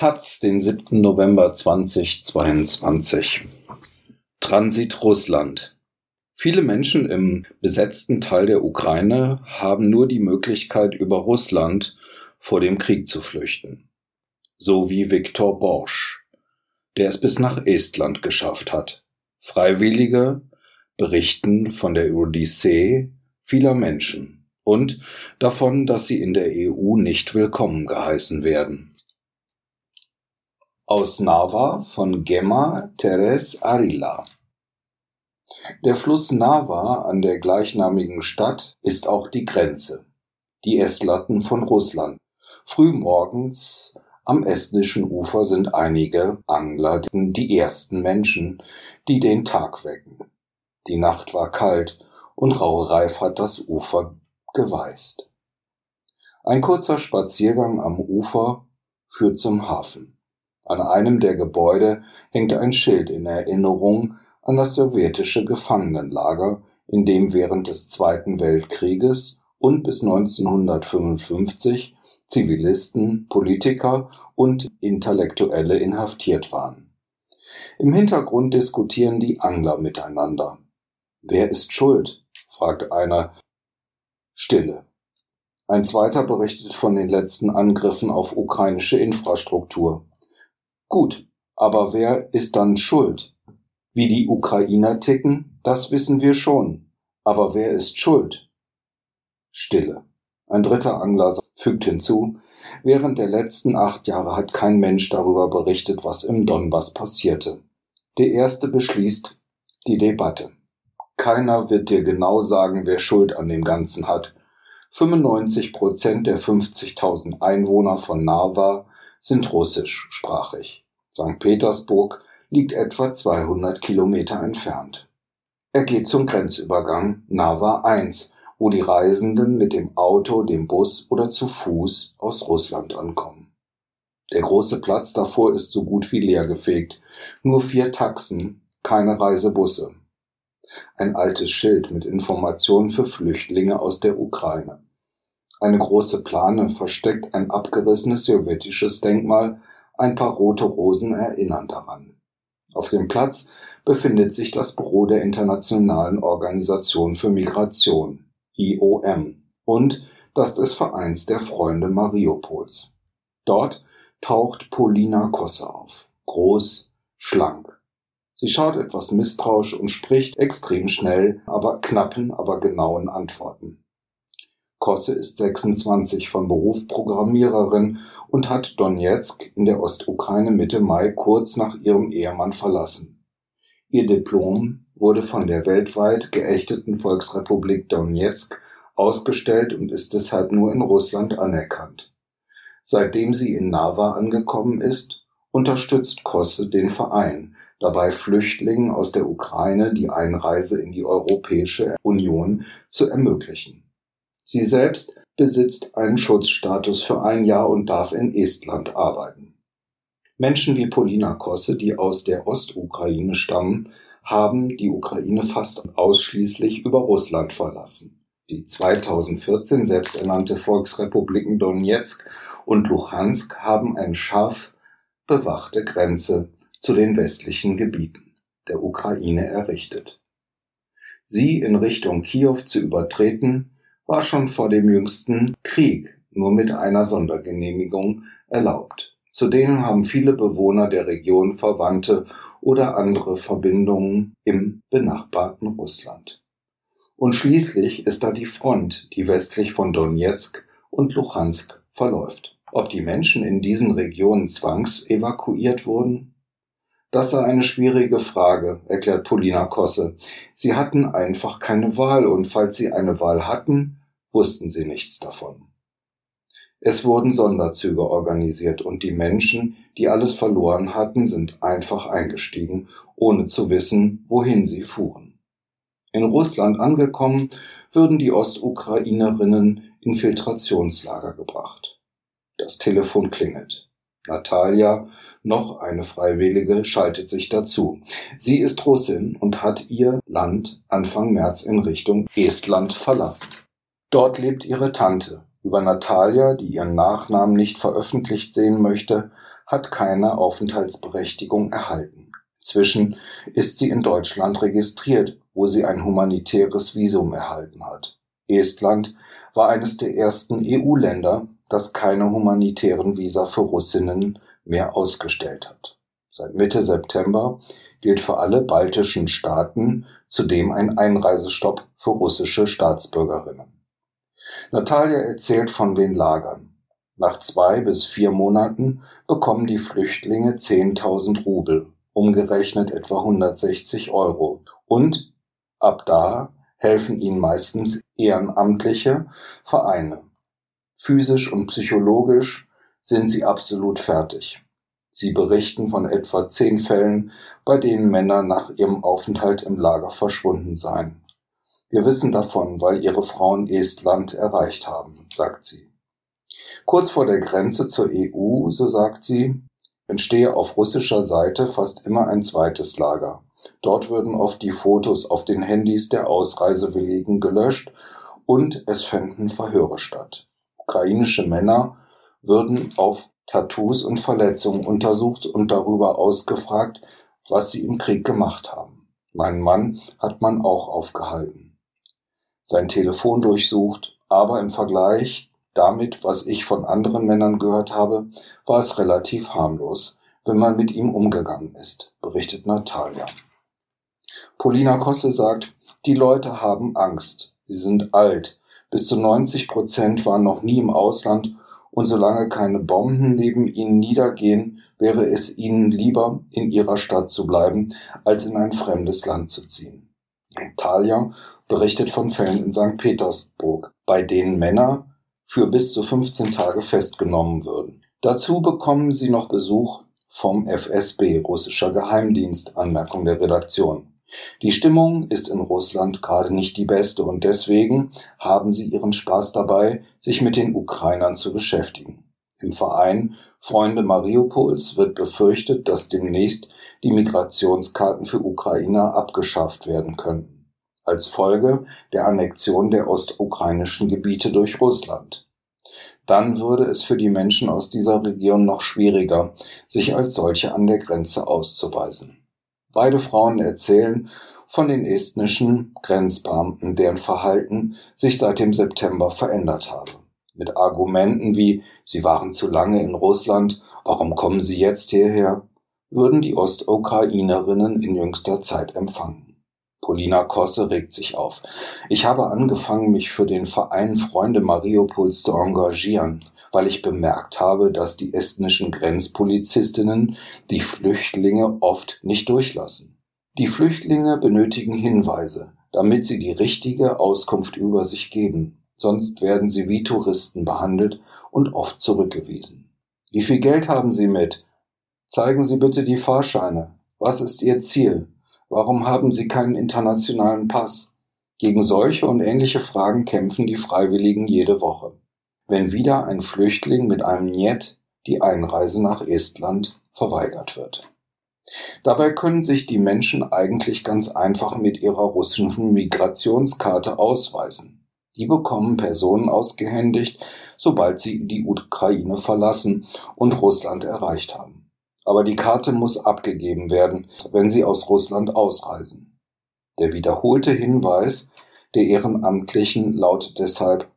Taz, den 7. November 2022. Transit Russland. Viele Menschen im besetzten Teil der Ukraine haben nur die Möglichkeit, über Russland vor dem Krieg zu flüchten. So wie Viktor Borsch, der es bis nach Estland geschafft hat. Freiwillige berichten von der Odyssee vieler Menschen und davon, dass sie in der EU nicht willkommen geheißen werden. Aus Nava von Gemma Teres Arila der Fluss Nava an der gleichnamigen Stadt ist auch die Grenze, die Estlatten von Russland. Frühmorgens am estnischen Ufer sind einige Angler die ersten Menschen, die den Tag wecken. Die Nacht war kalt und Raureif hat das Ufer geweißt. Ein kurzer Spaziergang am Ufer führt zum Hafen. An einem der Gebäude hängt ein Schild in Erinnerung an das sowjetische Gefangenenlager, in dem während des Zweiten Weltkrieges und bis 1955 Zivilisten, Politiker und Intellektuelle inhaftiert waren. Im Hintergrund diskutieren die Angler miteinander. Wer ist schuld? fragt einer. Stille. Ein zweiter berichtet von den letzten Angriffen auf ukrainische Infrastruktur. Gut, aber wer ist dann schuld? Wie die Ukrainer ticken, das wissen wir schon. Aber wer ist schuld? Stille. Ein dritter Angler fügt hinzu, während der letzten acht Jahre hat kein Mensch darüber berichtet, was im Donbass passierte. Der erste beschließt die Debatte. Keiner wird dir genau sagen, wer Schuld an dem Ganzen hat. 95 Prozent der 50.000 Einwohner von Narva sind russischsprachig. St. Petersburg liegt etwa 200 Kilometer entfernt. Er geht zum Grenzübergang Nava 1, wo die Reisenden mit dem Auto, dem Bus oder zu Fuß aus Russland ankommen. Der große Platz davor ist so gut wie leergefegt. Nur vier Taxen, keine Reisebusse. Ein altes Schild mit Informationen für Flüchtlinge aus der Ukraine. Eine große Plane versteckt ein abgerissenes sowjetisches Denkmal, ein paar rote Rosen erinnern daran. Auf dem Platz befindet sich das Büro der Internationalen Organisation für Migration (IOM) und das des Vereins der Freunde Mariupols. Dort taucht Polina Kosse auf, groß, schlank. Sie schaut etwas misstrauisch und spricht extrem schnell, aber knappen, aber genauen Antworten. Kosse ist 26, von Beruf Programmiererin und hat Donezk in der Ostukraine Mitte Mai kurz nach ihrem Ehemann verlassen. Ihr Diplom wurde von der weltweit geächteten Volksrepublik Donezk ausgestellt und ist deshalb nur in Russland anerkannt. Seitdem sie in Nava angekommen ist, unterstützt Kosse den Verein, dabei Flüchtlingen aus der Ukraine die Einreise in die Europäische Union zu ermöglichen. Sie selbst besitzt einen Schutzstatus für ein Jahr und darf in Estland arbeiten. Menschen wie Polina Kosse, die aus der Ostukraine stammen, haben die Ukraine fast ausschließlich über Russland verlassen. Die 2014 selbsternannte Volksrepubliken Donetsk und Luhansk haben eine scharf bewachte Grenze zu den westlichen Gebieten der Ukraine errichtet. Sie in Richtung Kiew zu übertreten, war schon vor dem jüngsten Krieg nur mit einer Sondergenehmigung erlaubt. Zudem haben viele Bewohner der Region Verwandte oder andere Verbindungen im benachbarten Russland. Und schließlich ist da die Front, die westlich von Donetsk und Luhansk verläuft. Ob die Menschen in diesen Regionen zwangsevakuiert wurden? Das sei eine schwierige Frage, erklärt Polina Kosse. Sie hatten einfach keine Wahl und falls sie eine Wahl hatten, wussten sie nichts davon. Es wurden Sonderzüge organisiert und die Menschen, die alles verloren hatten, sind einfach eingestiegen, ohne zu wissen, wohin sie fuhren. In Russland angekommen, würden die Ostukrainerinnen in Filtrationslager gebracht. Das Telefon klingelt. Natalia, noch eine Freiwillige, schaltet sich dazu. Sie ist Russin und hat ihr Land Anfang März in Richtung Estland verlassen. Dort lebt ihre Tante. Über Natalia, die ihren Nachnamen nicht veröffentlicht sehen möchte, hat keine Aufenthaltsberechtigung erhalten. Inzwischen ist sie in Deutschland registriert, wo sie ein humanitäres Visum erhalten hat. Estland war eines der ersten EU-Länder, das keine humanitären Visa für Russinnen mehr ausgestellt hat. Seit Mitte September gilt für alle baltischen Staaten zudem ein Einreisestopp für russische Staatsbürgerinnen. Natalia erzählt von den Lagern. Nach zwei bis vier Monaten bekommen die Flüchtlinge 10.000 Rubel, umgerechnet etwa 160 Euro. Und ab da helfen ihnen meistens ehrenamtliche Vereine. Physisch und psychologisch sind sie absolut fertig. Sie berichten von etwa zehn Fällen, bei denen Männer nach ihrem Aufenthalt im Lager verschwunden seien. Wir wissen davon, weil ihre Frauen Estland erreicht haben, sagt sie. Kurz vor der Grenze zur EU, so sagt sie, entstehe auf russischer Seite fast immer ein zweites Lager. Dort würden oft die Fotos auf den Handys der Ausreisewilligen gelöscht und es fänden Verhöre statt. Ukrainische Männer würden auf Tattoos und Verletzungen untersucht und darüber ausgefragt, was sie im Krieg gemacht haben. Meinen Mann hat man auch aufgehalten. Sein Telefon durchsucht, aber im Vergleich damit, was ich von anderen Männern gehört habe, war es relativ harmlos, wenn man mit ihm umgegangen ist, berichtet Natalia. Polina Kosse sagt, die Leute haben Angst. Sie sind alt. Bis zu 90 Prozent waren noch nie im Ausland und solange keine Bomben neben ihnen niedergehen, wäre es ihnen lieber, in ihrer Stadt zu bleiben, als in ein fremdes Land zu ziehen. Talia berichtet von Fällen in St. Petersburg, bei denen Männer für bis zu 15 Tage festgenommen würden. Dazu bekommen sie noch Besuch vom FSB, russischer Geheimdienst, Anmerkung der Redaktion. Die Stimmung ist in Russland gerade nicht die beste und deswegen haben sie ihren Spaß dabei, sich mit den Ukrainern zu beschäftigen. Im Verein Freunde Mariupols wird befürchtet, dass demnächst die Migrationskarten für Ukrainer abgeschafft werden könnten, als Folge der Annexion der ostukrainischen Gebiete durch Russland. Dann würde es für die Menschen aus dieser Region noch schwieriger, sich als solche an der Grenze auszuweisen. Beide Frauen erzählen von den estnischen Grenzbeamten, deren Verhalten sich seit dem September verändert habe. Mit Argumenten wie Sie waren zu lange in Russland, warum kommen Sie jetzt hierher? würden die Ostukrainerinnen in jüngster Zeit empfangen. Polina Kosse regt sich auf. Ich habe angefangen, mich für den Verein Freunde Mariupols zu engagieren weil ich bemerkt habe, dass die estnischen Grenzpolizistinnen die Flüchtlinge oft nicht durchlassen. Die Flüchtlinge benötigen Hinweise, damit sie die richtige Auskunft über sich geben, sonst werden sie wie Touristen behandelt und oft zurückgewiesen. Wie viel Geld haben Sie mit? Zeigen Sie bitte die Fahrscheine. Was ist Ihr Ziel? Warum haben Sie keinen internationalen Pass? Gegen solche und ähnliche Fragen kämpfen die Freiwilligen jede Woche wenn wieder ein Flüchtling mit einem Njet die Einreise nach Estland verweigert wird. Dabei können sich die Menschen eigentlich ganz einfach mit ihrer russischen Migrationskarte ausweisen. Die bekommen Personen ausgehändigt, sobald sie die Ukraine verlassen und Russland erreicht haben. Aber die Karte muss abgegeben werden, wenn sie aus Russland ausreisen. Der wiederholte Hinweis der Ehrenamtlichen lautet deshalb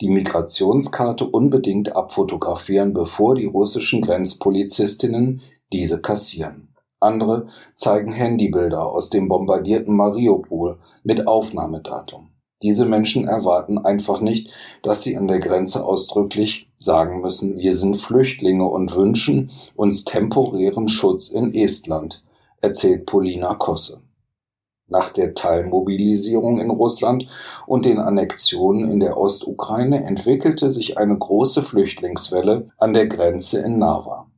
die Migrationskarte unbedingt abfotografieren, bevor die russischen Grenzpolizistinnen diese kassieren. Andere zeigen Handybilder aus dem bombardierten Mariupol mit Aufnahmedatum. Diese Menschen erwarten einfach nicht, dass sie an der Grenze ausdrücklich sagen müssen, wir sind Flüchtlinge und wünschen uns temporären Schutz in Estland, erzählt Polina Kosse. Nach der Teilmobilisierung in Russland und den Annexionen in der Ostukraine entwickelte sich eine große Flüchtlingswelle an der Grenze in Narva.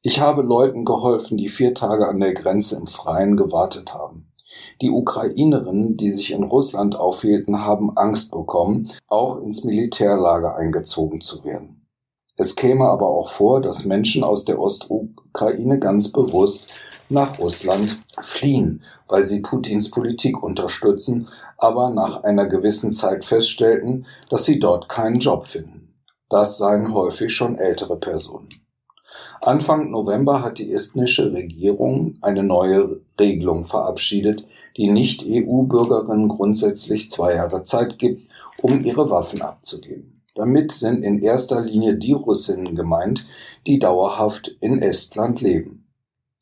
Ich habe Leuten geholfen, die vier Tage an der Grenze im Freien gewartet haben. Die Ukrainerinnen, die sich in Russland aufhielten, haben Angst bekommen, auch ins Militärlager eingezogen zu werden. Es käme aber auch vor, dass Menschen aus der Ostukraine ganz bewusst nach Russland fliehen, weil sie Putins Politik unterstützen, aber nach einer gewissen Zeit feststellten, dass sie dort keinen Job finden. Das seien häufig schon ältere Personen. Anfang November hat die estnische Regierung eine neue Regelung verabschiedet, die Nicht-EU-Bürgerinnen grundsätzlich zwei Jahre Zeit gibt, um ihre Waffen abzugeben. Damit sind in erster Linie die Russinnen gemeint, die dauerhaft in Estland leben.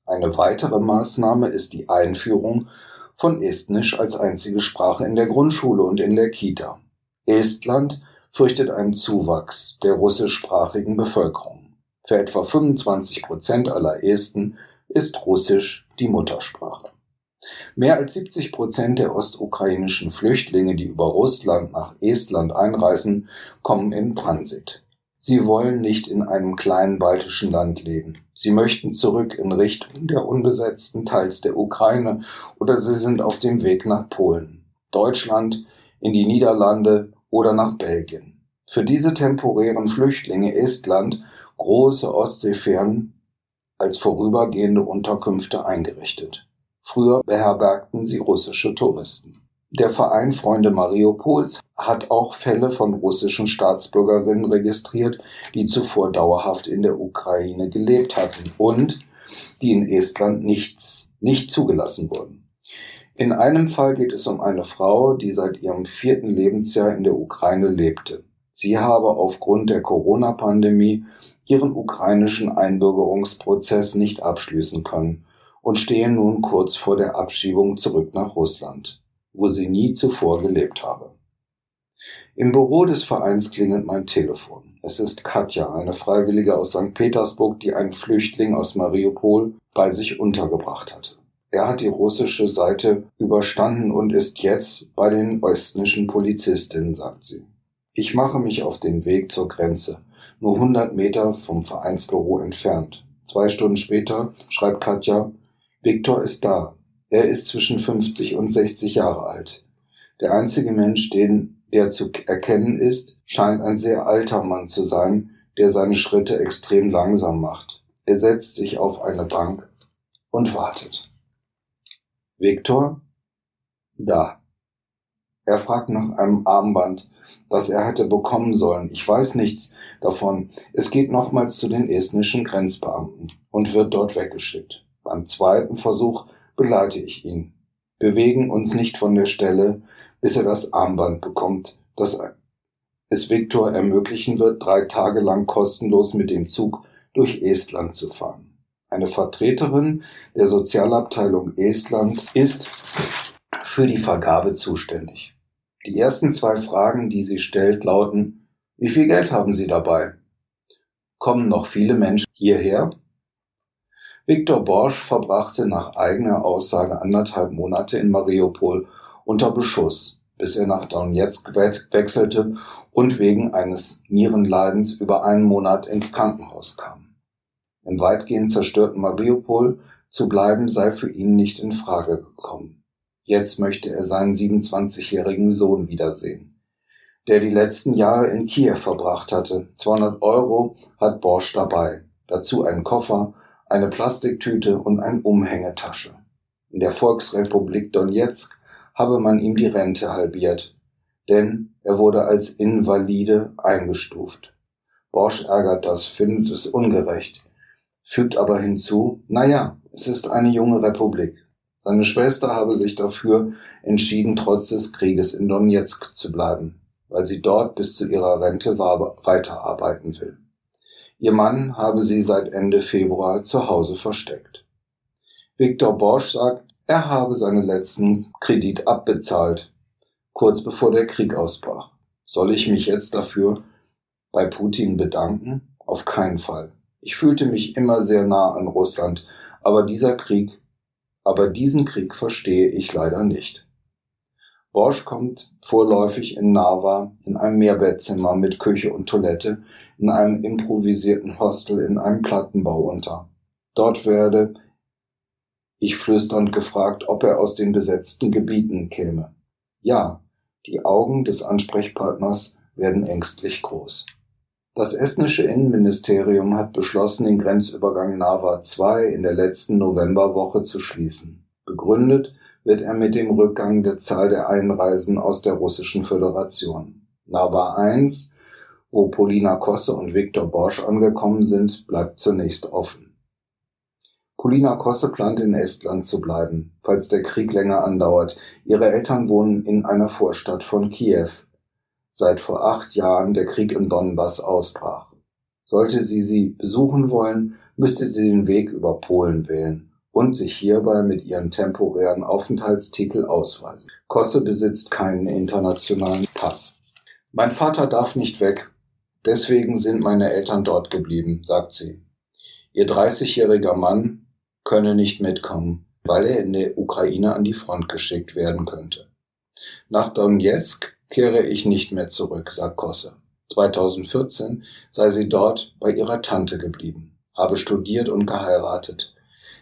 Eine weitere Maßnahme ist die Einführung von Estnisch als einzige Sprache in der Grundschule und in der Kita. Estland fürchtet einen Zuwachs der russischsprachigen Bevölkerung. Für etwa 25 Prozent aller Esten ist Russisch die Muttersprache. Mehr als 70 Prozent der ostukrainischen Flüchtlinge, die über Russland nach Estland einreisen, kommen im Transit. Sie wollen nicht in einem kleinen baltischen Land leben. Sie möchten zurück in Richtung der unbesetzten Teils der Ukraine oder sie sind auf dem Weg nach Polen, Deutschland, in die Niederlande oder nach Belgien. Für diese temporären Flüchtlinge Estland große Ostseefähren als vorübergehende Unterkünfte eingerichtet. Früher beherbergten sie russische Touristen. Der Verein Freunde Mariupols hat auch Fälle von russischen Staatsbürgerinnen registriert, die zuvor dauerhaft in der Ukraine gelebt hatten und die in Estland nichts, nicht zugelassen wurden. In einem Fall geht es um eine Frau, die seit ihrem vierten Lebensjahr in der Ukraine lebte. Sie habe aufgrund der Corona-Pandemie ihren ukrainischen Einbürgerungsprozess nicht abschließen können und stehen nun kurz vor der Abschiebung zurück nach Russland, wo sie nie zuvor gelebt habe. Im Büro des Vereins klingelt mein Telefon. Es ist Katja, eine Freiwillige aus St. Petersburg, die einen Flüchtling aus Mariupol bei sich untergebracht hatte. Er hat die russische Seite überstanden und ist jetzt bei den estnischen Polizistinnen, sagt sie. Ich mache mich auf den Weg zur Grenze, nur 100 Meter vom Vereinsbüro entfernt. Zwei Stunden später schreibt Katja, Viktor ist da. Er ist zwischen 50 und 60 Jahre alt. Der einzige Mensch, den der zu erkennen ist, scheint ein sehr alter Mann zu sein, der seine Schritte extrem langsam macht. Er setzt sich auf eine Bank und wartet. Viktor? Da. Er fragt nach einem Armband, das er hätte bekommen sollen. Ich weiß nichts davon. Es geht nochmals zu den estnischen Grenzbeamten und wird dort weggeschickt. Beim zweiten Versuch beleite ich ihn. Bewegen uns nicht von der Stelle, bis er das Armband bekommt, das es Viktor ermöglichen wird, drei Tage lang kostenlos mit dem Zug durch Estland zu fahren. Eine Vertreterin der Sozialabteilung Estland ist für die Vergabe zuständig. Die ersten zwei Fragen, die sie stellt, lauten, wie viel Geld haben Sie dabei? Kommen noch viele Menschen hierher? Viktor Borsch verbrachte nach eigener Aussage anderthalb Monate in Mariupol unter Beschuss, bis er nach Donetsk wechselte und wegen eines Nierenleidens über einen Monat ins Krankenhaus kam. Im weitgehend zerstörten Mariupol zu bleiben sei für ihn nicht in Frage gekommen. Jetzt möchte er seinen 27-jährigen Sohn wiedersehen, der die letzten Jahre in Kiew verbracht hatte. 200 Euro hat Borsch dabei, dazu einen Koffer, eine Plastiktüte und eine Umhängetasche. In der Volksrepublik Donetsk habe man ihm die Rente halbiert, denn er wurde als Invalide eingestuft. Bosch ärgert das, findet es ungerecht, fügt aber hinzu, na ja, es ist eine junge Republik. Seine Schwester habe sich dafür entschieden, trotz des Krieges in Donetsk zu bleiben, weil sie dort bis zu ihrer Rente weiterarbeiten will. Ihr Mann habe sie seit Ende Februar zu Hause versteckt. Viktor Bosch sagt, er habe seinen letzten Kredit abbezahlt, kurz bevor der Krieg ausbrach. Soll ich mich jetzt dafür bei Putin bedanken? Auf keinen Fall. Ich fühlte mich immer sehr nah an Russland, aber dieser Krieg, aber diesen Krieg verstehe ich leider nicht. Borsch kommt vorläufig in Narva in einem Mehrbettzimmer mit Küche und Toilette in einem improvisierten Hostel in einem Plattenbau unter. Dort werde ich flüsternd gefragt, ob er aus den besetzten Gebieten käme. Ja, die Augen des Ansprechpartners werden ängstlich groß. Das estnische Innenministerium hat beschlossen, den Grenzübergang Narva 2 in der letzten Novemberwoche zu schließen. Begründet wird er mit dem Rückgang der Zahl der Einreisen aus der Russischen Föderation. Narva 1 Wo Polina Kosse und Viktor Borsch angekommen sind, bleibt zunächst offen. Polina Kosse plant in Estland zu bleiben, falls der Krieg länger andauert. Ihre Eltern wohnen in einer Vorstadt von Kiew, seit vor acht Jahren der Krieg im Donbass ausbrach. Sollte sie sie besuchen wollen, müsste sie den Weg über Polen wählen und sich hierbei mit ihren temporären Aufenthaltstitel ausweisen. Kosse besitzt keinen internationalen Pass. Mein Vater darf nicht weg, deswegen sind meine Eltern dort geblieben, sagt sie. Ihr 30-jähriger Mann könne nicht mitkommen, weil er in der Ukraine an die Front geschickt werden könnte. Nach Donetsk kehre ich nicht mehr zurück, sagt Kosse. 2014 sei sie dort bei ihrer Tante geblieben, habe studiert und geheiratet.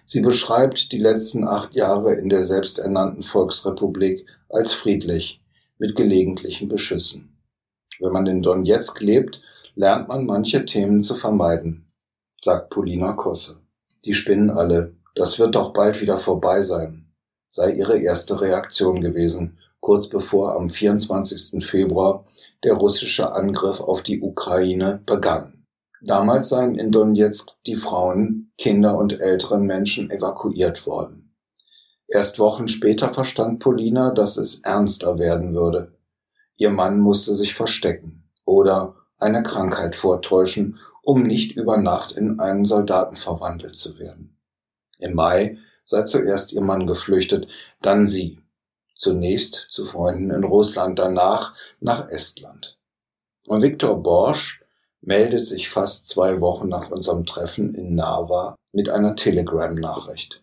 Sie beschreibt die letzten acht Jahre in der selbsternannten Volksrepublik als friedlich, mit gelegentlichen Beschüssen. Wenn man in Donetsk lebt, lernt man manche Themen zu vermeiden, sagt Polina Kosse. Die spinnen alle, das wird doch bald wieder vorbei sein, sei ihre erste Reaktion gewesen, kurz bevor am 24. Februar der russische Angriff auf die Ukraine begann. Damals seien in Donetsk die Frauen, Kinder und älteren Menschen evakuiert worden. Erst Wochen später verstand Polina, dass es ernster werden würde. Ihr Mann musste sich verstecken oder eine Krankheit vortäuschen, um nicht über Nacht in einen Soldaten verwandelt zu werden. Im Mai sei zuerst ihr Mann geflüchtet, dann sie. Zunächst zu Freunden in Russland, danach nach Estland. Und Viktor Borsch meldet sich fast zwei Wochen nach unserem Treffen in Narva mit einer Telegram-Nachricht.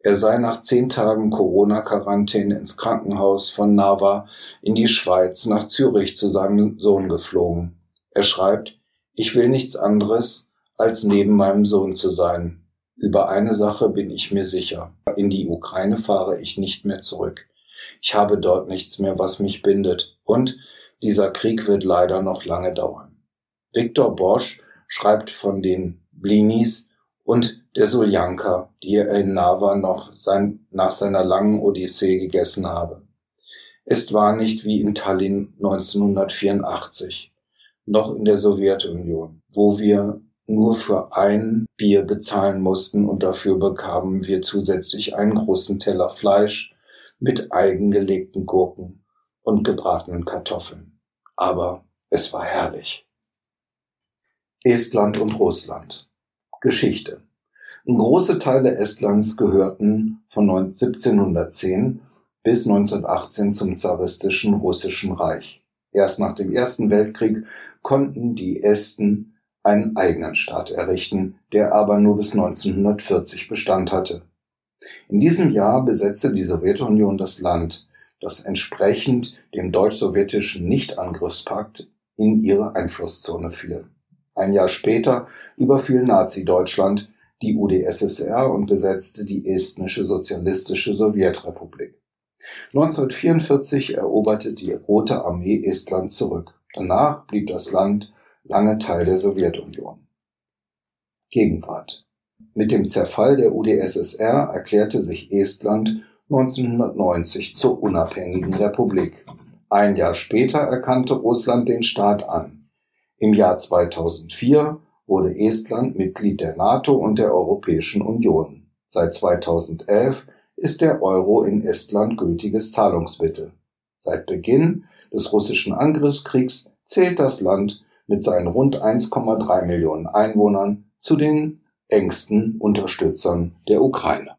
Er sei nach zehn Tagen Corona-Quarantäne ins Krankenhaus von Narva in die Schweiz nach Zürich zu seinem Sohn geflogen. Er schreibt, ich will nichts anderes, als neben meinem Sohn zu sein. Über eine Sache bin ich mir sicher. In die Ukraine fahre ich nicht mehr zurück. Ich habe dort nichts mehr, was mich bindet. Und dieser Krieg wird leider noch lange dauern. Viktor Bosch schreibt von den Blinis und der Suljanka, die er in Nava noch sein, nach seiner langen Odyssee gegessen habe. Es war nicht wie in Tallinn 1984, noch in der Sowjetunion, wo wir nur für ein Bier bezahlen mussten und dafür bekamen wir zusätzlich einen großen Teller Fleisch, mit eigengelegten Gurken und gebratenen Kartoffeln. Aber es war herrlich. Estland und Russland. Geschichte. Große Teile Estlands gehörten von 1710 bis 1918 zum zaristischen russischen Reich. Erst nach dem Ersten Weltkrieg konnten die Esten einen eigenen Staat errichten, der aber nur bis 1940 Bestand hatte. In diesem Jahr besetzte die Sowjetunion das Land, das entsprechend dem deutsch-sowjetischen Nichtangriffspakt in ihre Einflusszone fiel. Ein Jahr später überfiel Nazi-Deutschland die UdSSR und besetzte die estnische sozialistische Sowjetrepublik. 1944 eroberte die Rote Armee Estland zurück. Danach blieb das Land lange Teil der Sowjetunion. Gegenwart mit dem Zerfall der UdSSR erklärte sich Estland 1990 zur unabhängigen Republik. Ein Jahr später erkannte Russland den Staat an. Im Jahr 2004 wurde Estland Mitglied der NATO und der Europäischen Union. Seit 2011 ist der Euro in Estland gültiges Zahlungsmittel. Seit Beginn des russischen Angriffskriegs zählt das Land mit seinen rund 1,3 Millionen Einwohnern zu den engsten Unterstützern der Ukraine.